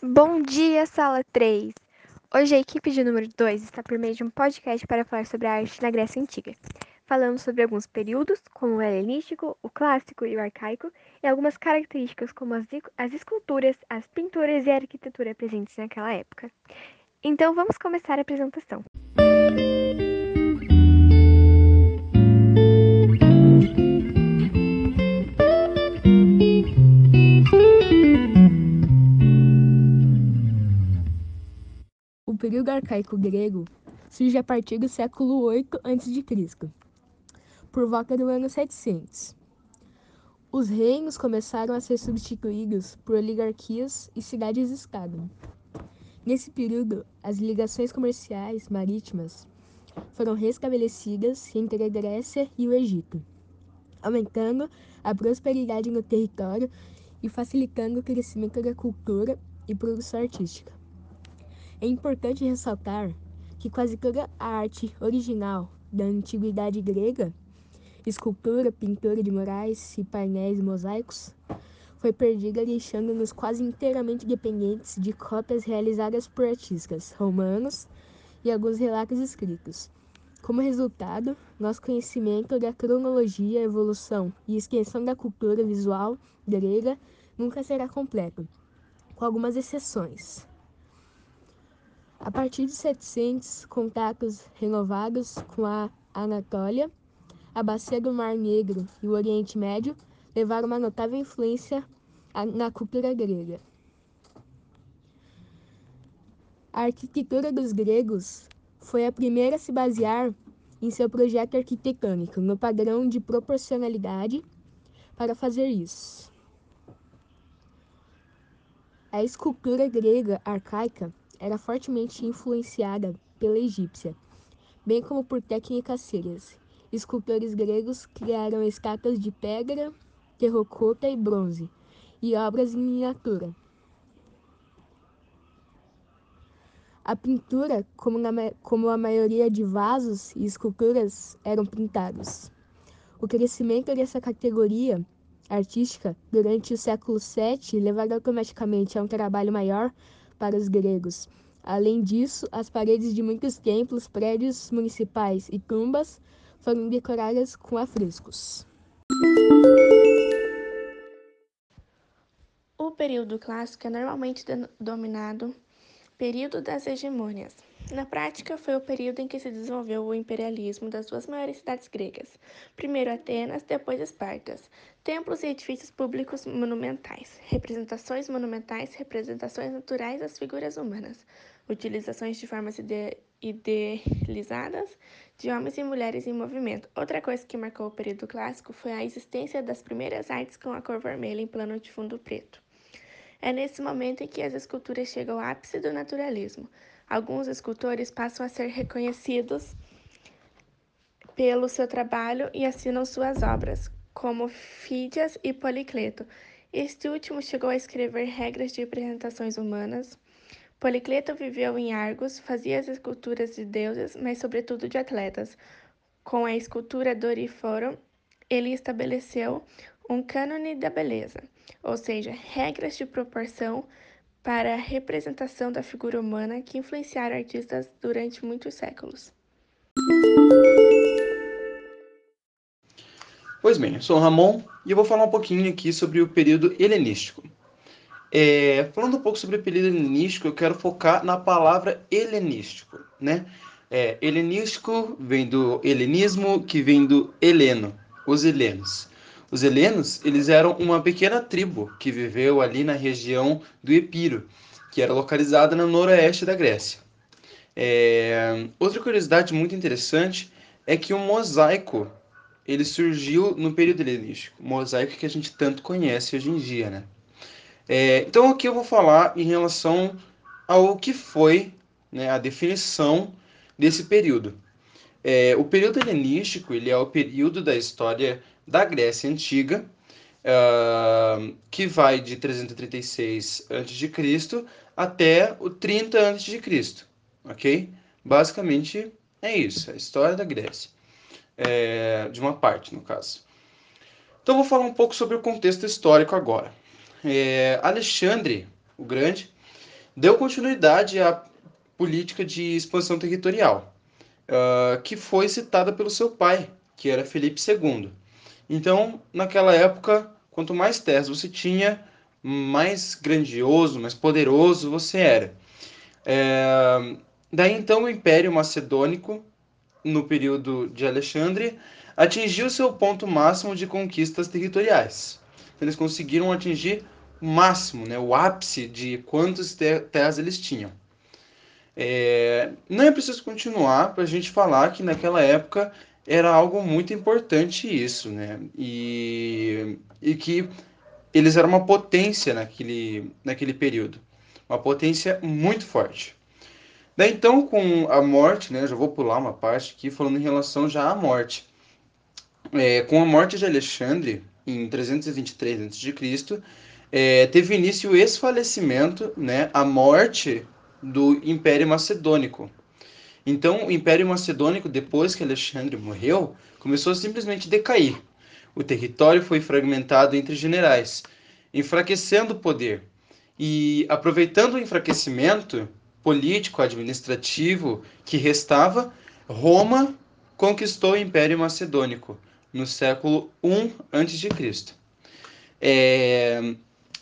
Bom dia, sala 3! Hoje a equipe de número 2 está por meio de um podcast para falar sobre a arte na Grécia Antiga. Falamos sobre alguns períodos, como o helenístico, o clássico e o arcaico, e algumas características como as, as esculturas, as pinturas e a arquitetura presentes naquela época. Então vamos começar a apresentação. Período arcaico grego surge a partir do século 8 a.C., por volta do ano 700. Os reinos começaram a ser substituídos por oligarquias e cidades-estado. Nesse período, as ligações comerciais marítimas foram restabelecidas entre a Grécia e o Egito, aumentando a prosperidade no território e facilitando o crescimento da cultura e produção artística. É importante ressaltar que quase toda a arte original da antiguidade grega, escultura, pintura de murais e painéis mosaicos, foi perdida, deixando-nos quase inteiramente dependentes de cópias realizadas por artistas romanos e alguns relatos escritos. Como resultado, nosso conhecimento da cronologia, evolução e extensão da cultura visual grega nunca será completo, com algumas exceções. A partir de 700, contatos renovados com a Anatólia, a bacia do Mar Negro e o Oriente Médio levaram uma notável influência na cultura grega. A arquitetura dos gregos foi a primeira a se basear em seu projeto arquitetônico no padrão de proporcionalidade para fazer isso. A escultura grega arcaica era fortemente influenciada pela egípcia, bem como por técnicas sírias. Escultores gregos criaram estátuas de pedra, terracota e bronze, e obras em miniatura. A pintura, como, na, como a maioria de vasos e esculturas, eram pintados. O crescimento dessa categoria artística durante o século VII levaram automaticamente a um trabalho maior para os gregos. Além disso, as paredes de muitos templos, prédios municipais e tumbas foram decoradas com afrescos. O período clássico é normalmente denominado período das hegemônias. Na prática, foi o período em que se desenvolveu o imperialismo das duas maiores cidades gregas, primeiro Atenas, depois Espartas. Templos e edifícios públicos monumentais, representações monumentais, representações naturais das figuras humanas, utilizações de formas ide idealizadas de homens e mulheres em movimento. Outra coisa que marcou o período clássico foi a existência das primeiras artes com a cor vermelha em plano de fundo preto. É nesse momento em que as esculturas chegam ao ápice do naturalismo alguns escultores passam a ser reconhecidos pelo seu trabalho e assinam suas obras, como Fídias e Policleto. Este último chegou a escrever regras de representações humanas. Policleto viveu em Argos, fazia as esculturas de deuses, mas sobretudo de atletas. Com a escultura Doriforum, ele estabeleceu um cânone da beleza, ou seja, regras de proporção para a representação da figura humana que influenciaram artistas durante muitos séculos. Pois bem, eu sou o Ramon e eu vou falar um pouquinho aqui sobre o período helenístico. É, falando um pouco sobre o período helenístico, eu quero focar na palavra helenístico, né? É, helenístico vem do helenismo, que vem do heleno, os helenos. Os helenos, eles eram uma pequena tribo que viveu ali na região do Epiro, que era localizada no noroeste da Grécia. É... Outra curiosidade muito interessante é que o mosaico ele surgiu no período helenístico, mosaico que a gente tanto conhece hoje em dia, né? É... então aqui eu vou falar em relação ao que foi né, a definição desse período. É, o período helenístico ele é o período da história da Grécia Antiga, uh, que vai de 336 a.C. até o 30 a.C., ok? Basicamente é isso, a história da Grécia, é, de uma parte, no caso. Então, vou falar um pouco sobre o contexto histórico agora. É, Alexandre o Grande, deu continuidade à política de expansão territorial, uh, que foi citada pelo seu pai, que era Felipe II. Então, naquela época, quanto mais terras você tinha, mais grandioso, mais poderoso você era. É... Daí então o Império Macedônico, no período de Alexandre, atingiu seu ponto máximo de conquistas territoriais. Eles conseguiram atingir o máximo, né, o ápice de quantas terras eles tinham. É... Não é preciso continuar para a gente falar que naquela época era algo muito importante isso, né? E, e que eles eram uma potência naquele, naquele período, uma potência muito forte. Daí então, com a morte, né, já vou pular uma parte aqui, falando em relação já à morte. É, com a morte de Alexandre, em 323 a.C., é, teve início o esfalecimento, né, a morte do Império Macedônico. Então, o Império Macedônico, depois que Alexandre morreu, começou a simplesmente decair. O território foi fragmentado entre generais, enfraquecendo o poder. E aproveitando o enfraquecimento político, administrativo que restava, Roma conquistou o Império Macedônico no século I a.C. É,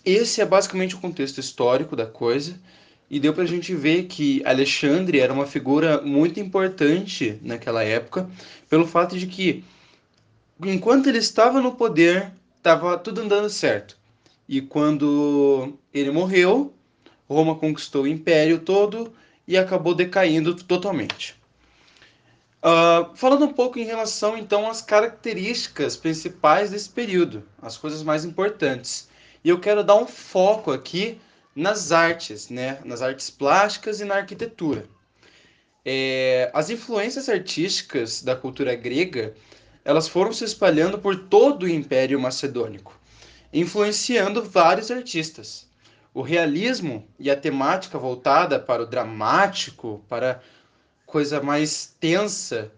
esse é basicamente o contexto histórico da coisa e deu para a gente ver que Alexandre era uma figura muito importante naquela época, pelo fato de que enquanto ele estava no poder, estava tudo andando certo. E quando ele morreu, Roma conquistou o império todo e acabou decaindo totalmente. Uh, falando um pouco em relação então às características principais desse período, as coisas mais importantes. E eu quero dar um foco aqui nas artes, né? nas artes plásticas e na arquitetura. É, as influências artísticas da cultura grega elas foram se espalhando por todo o Império Macedônico, influenciando vários artistas. O realismo e a temática voltada para o dramático, para coisa mais tensa,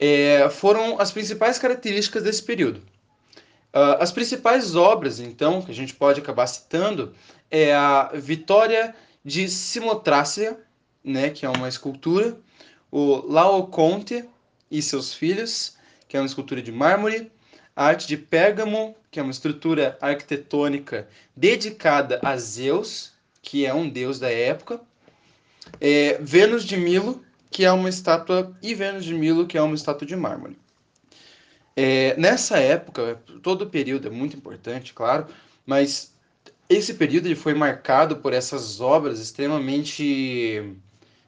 é, foram as principais características desse período. Uh, as principais obras, então, que a gente pode acabar citando, é a Vitória de Simotrácia, né, que é uma escultura, o Laoconte e seus filhos, que é uma escultura de mármore, a arte de Pérgamo, que é uma estrutura arquitetônica dedicada a Zeus, que é um deus da época, é, Vênus de Milo, que é uma estátua, e Vênus de Milo, que é uma estátua de mármore. É, nessa época, todo período é muito importante, claro, mas esse período ele foi marcado por essas obras extremamente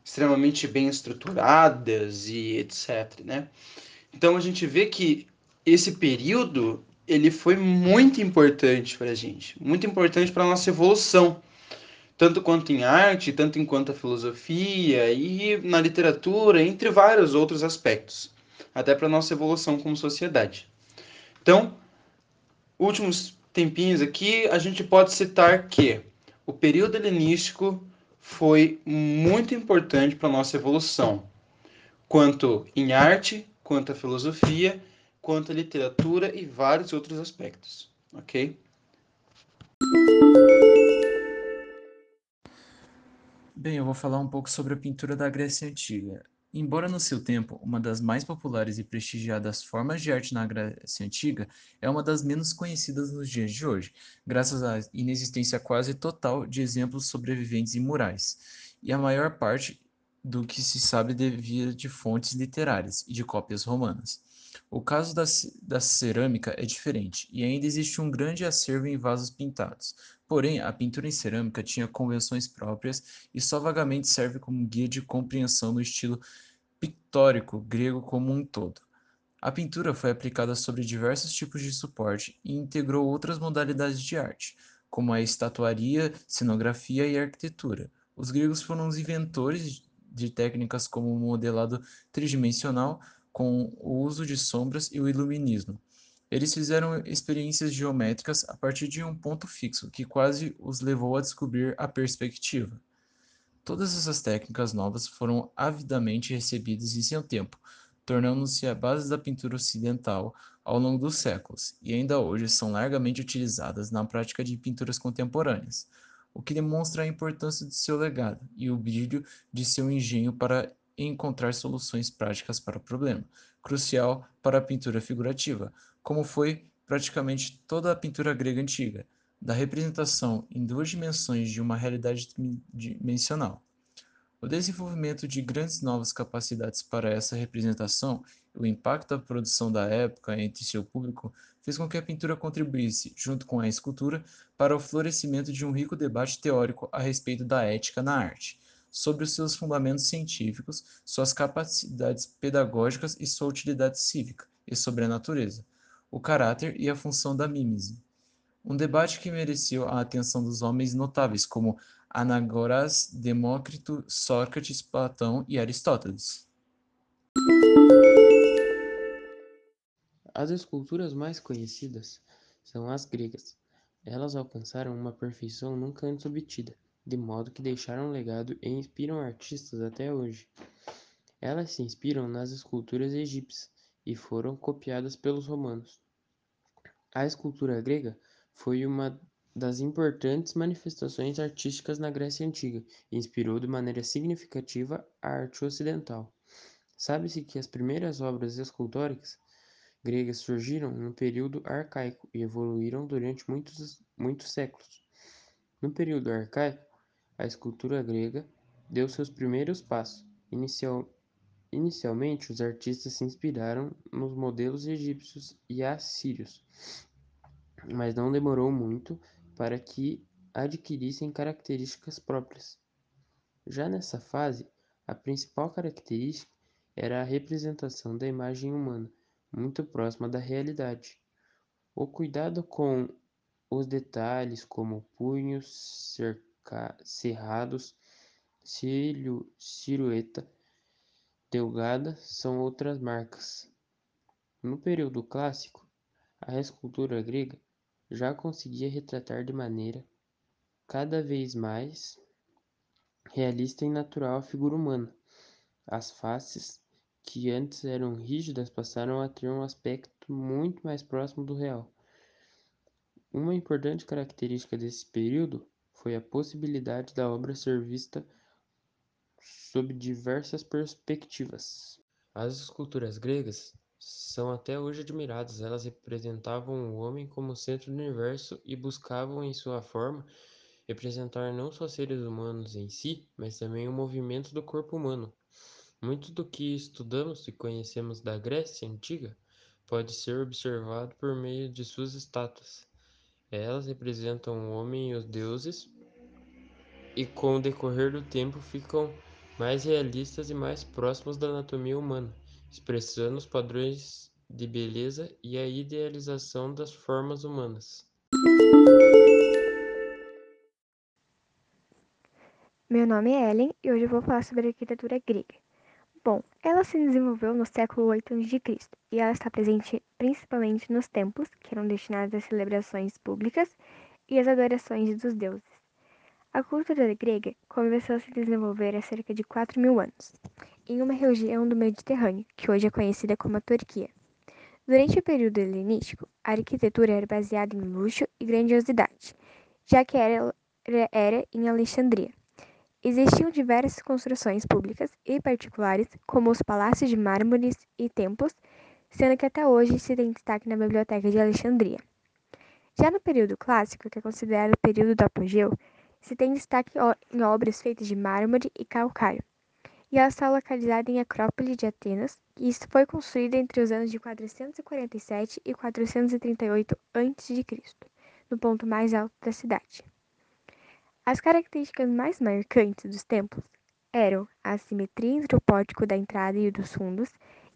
extremamente bem estruturadas e etc, né? Então a gente vê que esse período ele foi muito importante para a gente, muito importante para a nossa evolução, tanto quanto em arte, tanto enquanto a filosofia e na literatura, entre vários outros aspectos, até para nossa evolução como sociedade. Então, últimos tempinhos aqui, a gente pode citar que o período helenístico foi muito importante para a nossa evolução, quanto em arte, quanto à filosofia, quanto à literatura e vários outros aspectos, ok? Bem, eu vou falar um pouco sobre a pintura da Grécia Antiga. Embora no seu tempo uma das mais populares e prestigiadas formas de arte na Grécia Antiga, é uma das menos conhecidas nos dias de hoje, graças à inexistência quase total de exemplos sobreviventes em murais, e a maior parte do que se sabe devia de fontes literárias e de cópias romanas. O caso da, da cerâmica é diferente, e ainda existe um grande acervo em vasos pintados. Porém, a pintura em cerâmica tinha convenções próprias e só vagamente serve como guia de compreensão no estilo pictórico grego como um todo. A pintura foi aplicada sobre diversos tipos de suporte e integrou outras modalidades de arte, como a estatuaria, cenografia e arquitetura. Os gregos foram os inventores de técnicas como o modelado tridimensional, com o uso de sombras e o iluminismo. Eles fizeram experiências geométricas a partir de um ponto fixo, que quase os levou a descobrir a perspectiva. Todas essas técnicas novas foram avidamente recebidas em seu tempo, tornando-se a base da pintura ocidental ao longo dos séculos, e ainda hoje são largamente utilizadas na prática de pinturas contemporâneas. o que demonstra a importância de seu legado e o brilho de seu engenho para encontrar soluções práticas para o problema, crucial para a pintura figurativa, como foi praticamente toda a pintura grega antiga, da representação em duas dimensões de uma realidade dimensional. O desenvolvimento de grandes novas capacidades para essa representação e o impacto da produção da época entre seu público fez com que a pintura contribuísse, junto com a escultura, para o florescimento de um rico debate teórico a respeito da ética na arte, sobre os seus fundamentos científicos, suas capacidades pedagógicas e sua utilidade cívica, e sobre a natureza, o caráter e a função da mímese. Um debate que mereceu a atenção dos homens notáveis como Anagoras, Demócrito, Sócrates, Platão e Aristóteles. As esculturas mais conhecidas são as gregas. Elas alcançaram uma perfeição nunca antes obtida, de modo que deixaram um legado e inspiram artistas até hoje. Elas se inspiram nas esculturas egípcias e foram copiadas pelos romanos. A escultura grega foi uma das importantes manifestações artísticas na Grécia Antiga e inspirou de maneira significativa a arte ocidental. Sabe-se que as primeiras obras escultóricas gregas surgiram no período arcaico e evoluíram durante muitos, muitos séculos. No período arcaico, a escultura grega deu seus primeiros passos. Inicial, inicialmente, os artistas se inspiraram nos modelos egípcios e assírios, mas não demorou muito para que adquirissem características próprias. Já nessa fase, a principal característica era a representação da imagem humana, muito próxima da realidade. O cuidado com os detalhes, como punhos cerca, cerrados, cílio, silhueta delgada, são outras marcas. No período clássico, a escultura grega já conseguia retratar de maneira cada vez mais realista e natural a figura humana. As faces, que antes eram rígidas, passaram a ter um aspecto muito mais próximo do real. Uma importante característica desse período foi a possibilidade da obra ser vista sob diversas perspectivas. As esculturas gregas são até hoje admiradas. Elas representavam o homem como centro do universo e buscavam, em sua forma, representar não só seres humanos em si, mas também o movimento do corpo humano. Muito do que estudamos e conhecemos da Grécia Antiga pode ser observado por meio de suas estátuas. Elas representam o homem e os deuses, e com o decorrer do tempo ficam mais realistas e mais próximos da anatomia humana expressando os padrões de beleza e a idealização das formas humanas. Meu nome é Ellen e hoje eu vou falar sobre arquitetura grega. Bom, ela se desenvolveu no século 8 a.C. e ela está presente principalmente nos templos, que eram destinados às celebrações públicas e às adorações dos deuses. A cultura grega começou a se desenvolver há cerca de 4 mil anos em uma região do Mediterrâneo, que hoje é conhecida como a Turquia. Durante o período helenístico, a arquitetura era baseada em luxo e grandiosidade, já que era, era em Alexandria. Existiam diversas construções públicas e particulares, como os palácios de mármores e templos, sendo que até hoje se tem destaque na Biblioteca de Alexandria. Já no período clássico, que é considerado o período do apogeu, se tem destaque em obras feitas de mármore e calcário, e ela está localizada em Acrópole de Atenas, e isso foi construída entre os anos de 447 e 438 a.C., no ponto mais alto da cidade. As características mais marcantes dos templos eram a assimetria entre o pórtico da entrada e dos fundos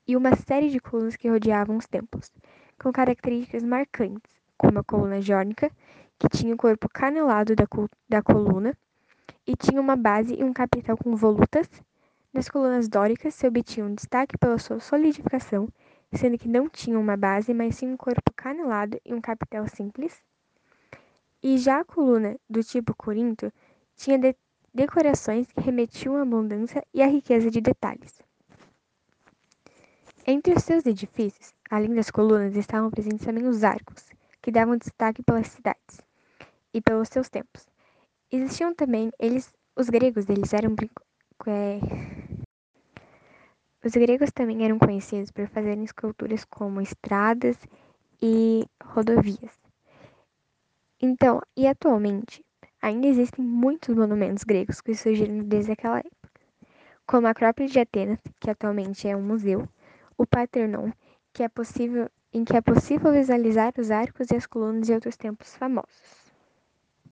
e uma série de colunas que rodeavam os templos, com características marcantes, como a coluna jônica, que tinha o corpo canelado da, da coluna e tinha uma base e um capitel com volutas nas colunas dóricas se obtinha um destaque pela sua solidificação, sendo que não tinham uma base, mas sim um corpo canelado e um capitel simples. E já a coluna do tipo Corinto tinha de decorações que remetiam à abundância e à riqueza de detalhes. Entre os seus edifícios, além das colunas, estavam presentes também os arcos, que davam destaque pelas cidades e pelos seus templos. Existiam também, eles, os gregos, eles eram é, os gregos também eram conhecidos por fazerem esculturas como estradas e rodovias. Então, e atualmente, ainda existem muitos monumentos gregos que surgiram desde aquela época, como a Acrópole de Atenas, que atualmente é um museu, o Parthenon, que é possível, em que é possível visualizar os arcos e as colunas de outros templos famosos.